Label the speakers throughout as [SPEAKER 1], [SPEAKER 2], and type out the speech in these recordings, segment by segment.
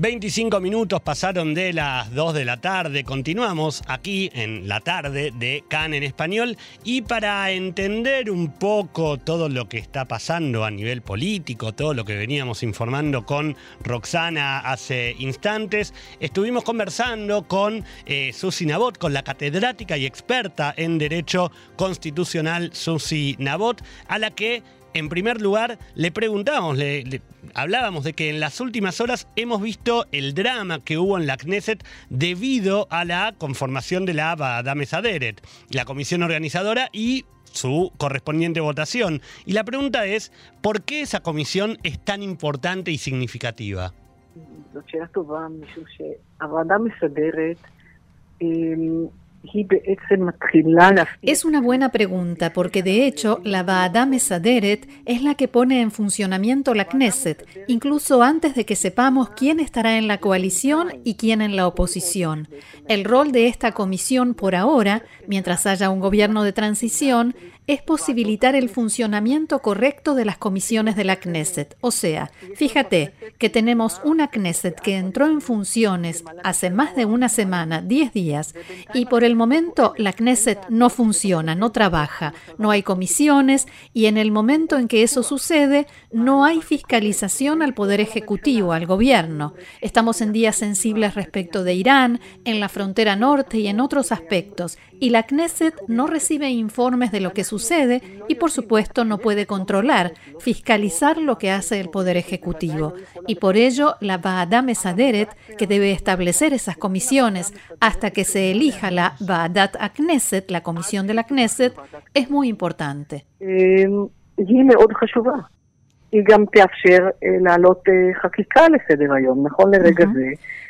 [SPEAKER 1] 25 minutos pasaron de las 2 de la tarde. Continuamos aquí en la tarde de CAN en español. Y para entender un poco todo lo que está pasando a nivel político, todo lo que veníamos informando con Roxana hace instantes, estuvimos conversando con eh, Susi Nabot, con la catedrática y experta en Derecho Constitucional Susi Nabot, a la que en primer lugar, le preguntábamos, le, hablábamos de que en las últimas horas hemos visto el drama que hubo en la Knesset debido a la conformación de la Dame Saderet, la comisión organizadora y su correspondiente votación. Y la pregunta es, ¿por qué esa comisión es tan importante y significativa?
[SPEAKER 2] Es una buena pregunta porque de hecho la Baada Mesaderet es la que pone en funcionamiento la Knesset, incluso antes de que sepamos quién estará en la coalición y quién en la oposición. El rol de esta comisión por ahora, mientras haya un gobierno de transición, es posibilitar el funcionamiento correcto de las comisiones de la Knesset. O sea, fíjate que tenemos una Knesset que entró en funciones hace más de una semana, 10 días, y por el momento la Knesset no funciona, no trabaja, no hay comisiones y en el momento en que eso sucede no hay fiscalización al Poder Ejecutivo, al gobierno. Estamos en días sensibles respecto de Irán, en la frontera norte y en otros aspectos, y la Knesset no recibe informes de lo que sucede y por supuesto no puede controlar, fiscalizar lo que hace el Poder Ejecutivo. Y por ello la Baadat Mesaderet, que debe establecer esas comisiones hasta que se elija la Baadat Knesset, la comisión de la Knesset, es muy importante.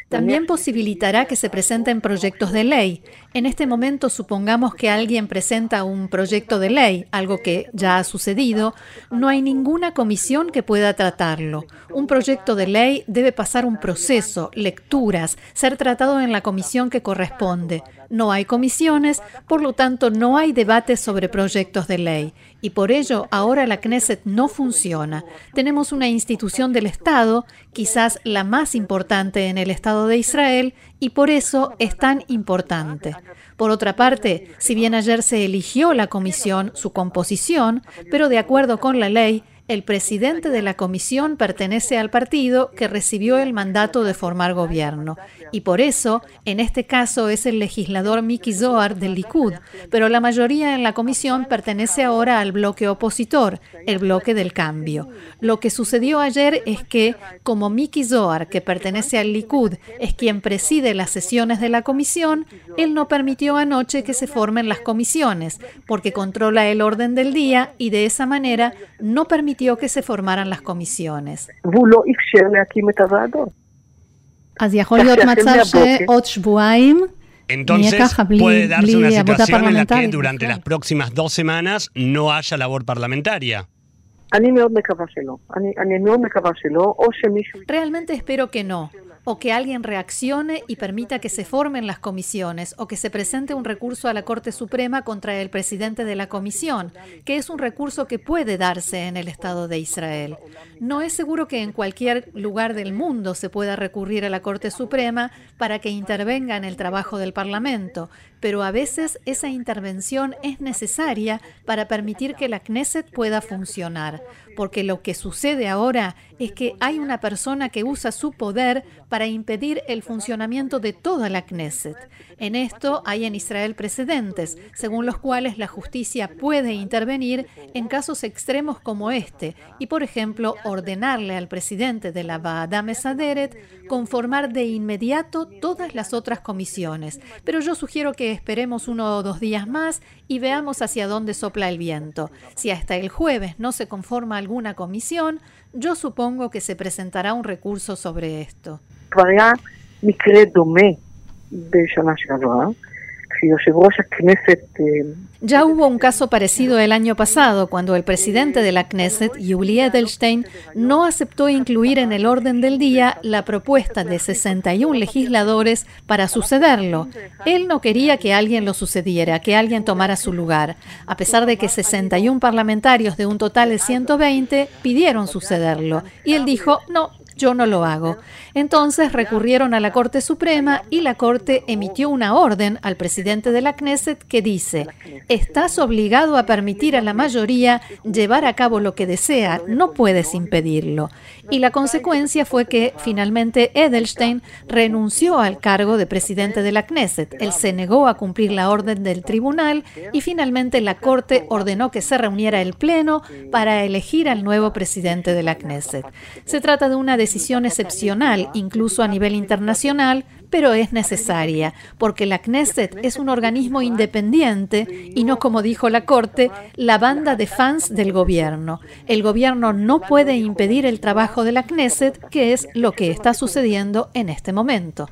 [SPEAKER 2] También posibilitará que se presenten proyectos de ley. En este momento, supongamos que alguien presenta un proyecto de ley, algo que ya ha sucedido, no hay ninguna comisión que pueda tratarlo. Un proyecto de ley debe pasar un proceso, lecturas, ser tratado en la comisión que corresponde. No hay comisiones, por lo tanto no hay debates sobre proyectos de ley. Y por ello ahora la Knesset no funciona. Tenemos una institución del Estado, quizás la más importante en el Estado de Israel, y por eso es tan importante. Por otra parte, si bien ayer se eligió la comisión, su composición, pero de acuerdo con la ley, el presidente de la comisión pertenece al partido que recibió el mandato de formar gobierno y por eso, en este caso, es el legislador Miki Zohar del Likud, pero la mayoría en la comisión pertenece ahora al bloque opositor, el bloque del cambio. Lo que sucedió ayer es que, como Miki Zohar, que pertenece al Likud, es quien preside las sesiones de la comisión, él no permitió anoche que se formen las comisiones, porque controla el orden del día y de esa manera no permitió que se formaran las comisiones.
[SPEAKER 1] Entonces puede darse una situación en la que durante las próximas dos semanas no haya labor parlamentaria.
[SPEAKER 2] Realmente espero que no o que alguien reaccione y permita que se formen las comisiones o que se presente un recurso a la Corte Suprema contra el presidente de la comisión, que es un recurso que puede darse en el Estado de Israel. No es seguro que en cualquier lugar del mundo se pueda recurrir a la Corte Suprema para que intervenga en el trabajo del Parlamento, pero a veces esa intervención es necesaria para permitir que la Knesset pueda funcionar, porque lo que sucede ahora es que hay una persona que usa su poder para impedir el funcionamiento de toda la Knesset. En esto hay en Israel precedentes, según los cuales la justicia puede intervenir en casos extremos como este y, por ejemplo, ordenarle al presidente de la Baada Mesaderet conformar de inmediato todas las otras comisiones. Pero yo sugiero que esperemos uno o dos días más y veamos hacia dónde sopla el viento. Si hasta el jueves no se conforma alguna comisión, yo supongo que se presentará un recurso sobre esto. Ya hubo un caso parecido el año pasado, cuando el presidente de la Knesset, Yuli Edelstein, no aceptó incluir en el orden del día la propuesta de 61 legisladores para sucederlo. Él no quería que alguien lo sucediera, que alguien tomara su lugar, a pesar de que 61 parlamentarios de un total de 120 pidieron sucederlo. Y él dijo, no, yo no lo hago. Entonces recurrieron a la Corte Suprema y la Corte emitió una orden al presidente de la Knesset que dice, estás obligado a permitir a la mayoría llevar a cabo lo que desea, no puedes impedirlo. Y la consecuencia fue que finalmente Edelstein renunció al cargo de presidente de la Knesset. Él se negó a cumplir la orden del tribunal y finalmente la Corte ordenó que se reuniera el Pleno para elegir al nuevo presidente de la Knesset. Se trata de una decisión excepcional, incluso a nivel internacional, pero es necesaria, porque la Knesset es un organismo independiente y no, como dijo la Corte, la banda de fans del gobierno. El gobierno no puede impedir el trabajo de la Knesset, que es lo que está sucediendo en este momento.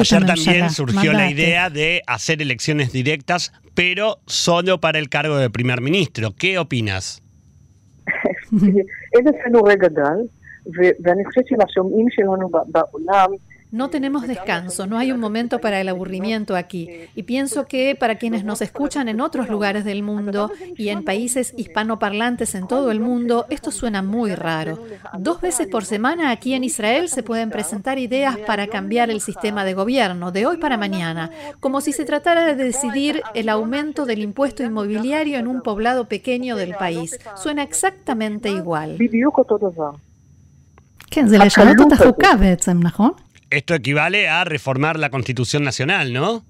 [SPEAKER 1] Ayer también surgió la idea de hacer elecciones directas, pero solo para el cargo de primer ministro. ¿Qué opinas?
[SPEAKER 2] No tenemos descanso, no hay un momento para el aburrimiento aquí. Y pienso que para quienes nos escuchan en otros lugares del mundo y en países hispanoparlantes en todo el mundo, esto suena muy raro. Dos veces por semana aquí en Israel se pueden presentar ideas para cambiar el sistema de gobierno, de hoy para mañana, como si se tratara de decidir el aumento del impuesto inmobiliario en un poblado pequeño del país. Suena exactamente igual.
[SPEAKER 1] Esto equivale a reformar la Constitución Nacional, ¿no?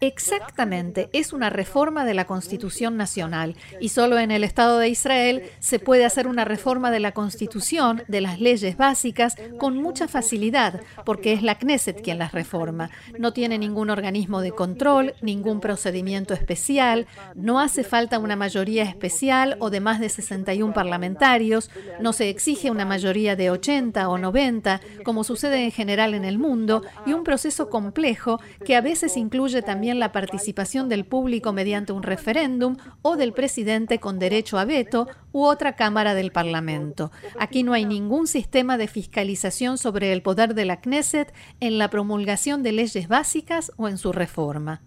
[SPEAKER 2] Exactamente, es una reforma de la Constitución Nacional y solo en el Estado de Israel se puede hacer una reforma de la Constitución, de las leyes básicas, con mucha facilidad, porque es la Knesset quien las reforma. No tiene ningún organismo de control, ningún procedimiento especial, no hace falta una mayoría especial o de más de 61 parlamentarios, no se exige una mayoría de 80 o 90, como sucede en general en el mundo, y un proceso complejo que a veces incluye también la participación del público mediante un referéndum o del presidente con derecho a veto u otra Cámara del Parlamento. Aquí no hay ningún sistema de fiscalización sobre el poder de la Knesset en la promulgación de leyes básicas o en su reforma.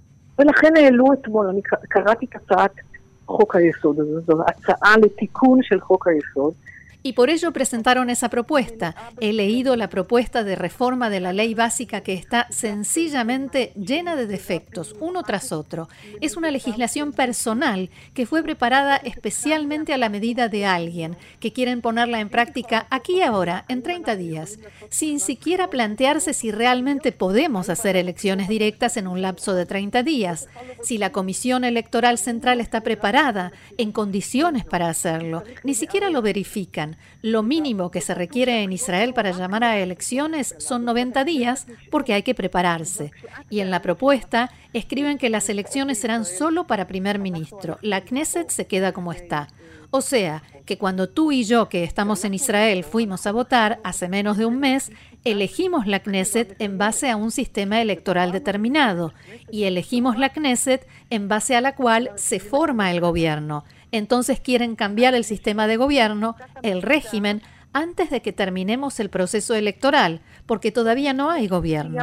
[SPEAKER 2] Y por ello presentaron esa propuesta. He leído la propuesta de reforma de la ley básica que está sencillamente llena de defectos, uno tras otro. Es una legislación personal que fue preparada especialmente a la medida de alguien que quieren ponerla en práctica aquí y ahora, en 30 días, sin siquiera plantearse si realmente podemos hacer elecciones directas en un lapso de 30 días, si la Comisión Electoral Central está preparada, en condiciones para hacerlo. Ni siquiera lo verifican. Lo mínimo que se requiere en Israel para llamar a elecciones son 90 días porque hay que prepararse. Y en la propuesta escriben que las elecciones serán solo para primer ministro. La Knesset se queda como está. O sea, que cuando tú y yo, que estamos en Israel, fuimos a votar hace menos de un mes, elegimos la Knesset en base a un sistema electoral determinado y elegimos la Knesset en base a la cual se forma el gobierno entonces quieren cambiar el sistema de gobierno, el régimen, antes de que terminemos el proceso electoral, porque todavía no hay gobierno.
[SPEAKER 1] Y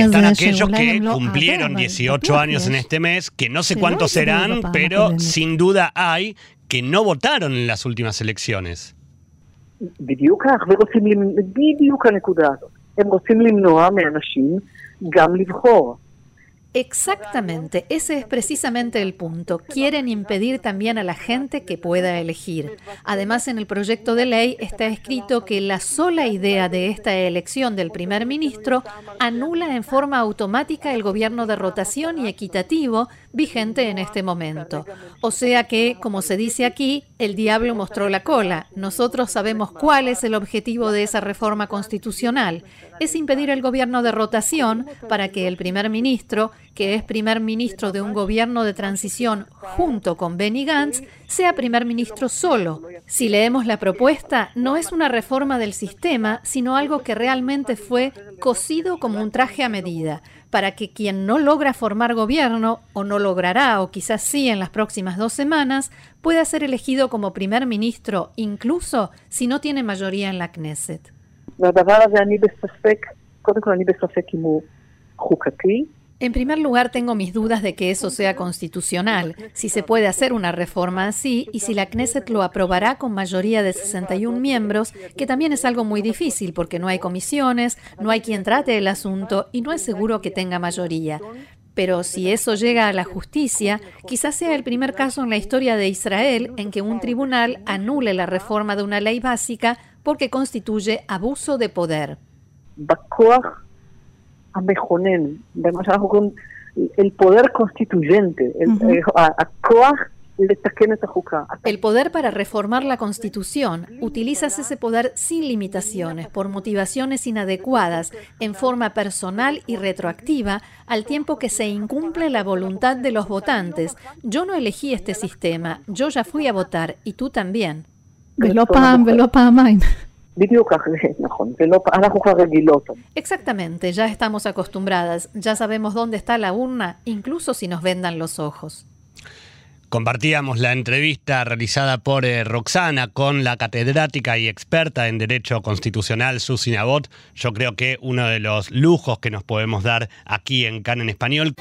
[SPEAKER 1] están aquellos que cumplieron 18 años en este mes, que no sé cuántos serán, pero sin duda hay que no votaron en las últimas elecciones.
[SPEAKER 3] בדיוק כך, ורוצים, בדיוק הנקודה הזאת. הם רוצים למנוע מאנשים גם לבחור.
[SPEAKER 2] Exactamente, ese es precisamente el punto. Quieren impedir también a la gente que pueda elegir. Además, en el proyecto de ley está escrito que la sola idea de esta elección del primer ministro anula en forma automática el gobierno de rotación y equitativo vigente en este momento. O sea que, como se dice aquí, el diablo mostró la cola. Nosotros sabemos cuál es el objetivo de esa reforma constitucional es impedir el gobierno de rotación para que el primer ministro, que es primer ministro de un gobierno de transición junto con Benny Gantz, sea primer ministro solo. Si leemos la propuesta, no es una reforma del sistema, sino algo que realmente fue cosido como un traje a medida para que quien no logra formar gobierno, o no logrará, o quizás sí en las próximas dos semanas, pueda ser elegido como primer ministro, incluso si no tiene mayoría en la Knesset. En primer lugar, tengo mis dudas de que eso sea constitucional, si se puede hacer una reforma así y si la Knesset lo aprobará con mayoría de 61 miembros, que también es algo muy difícil porque no hay comisiones, no hay quien trate el asunto y no es seguro que tenga mayoría. Pero si eso llega a la justicia, quizás sea el primer caso en la historia de Israel en que un tribunal anule la reforma de una ley básica porque constituye abuso de poder
[SPEAKER 3] el poder constituyente, el,
[SPEAKER 2] el poder para reformar la Constitución. Utilizas ese poder sin limitaciones, por motivaciones inadecuadas, en forma personal y retroactiva, al tiempo que se incumple la voluntad de los votantes. Yo no elegí este sistema, yo ya fui a votar y tú también. Exactamente, ya estamos acostumbradas, ya sabemos dónde está la urna, incluso si nos vendan los ojos.
[SPEAKER 1] Compartíamos la entrevista realizada por eh, Roxana con la catedrática y experta en Derecho Constitucional Susi Nabot. Yo creo que uno de los lujos que nos podemos dar aquí en CAN en Español.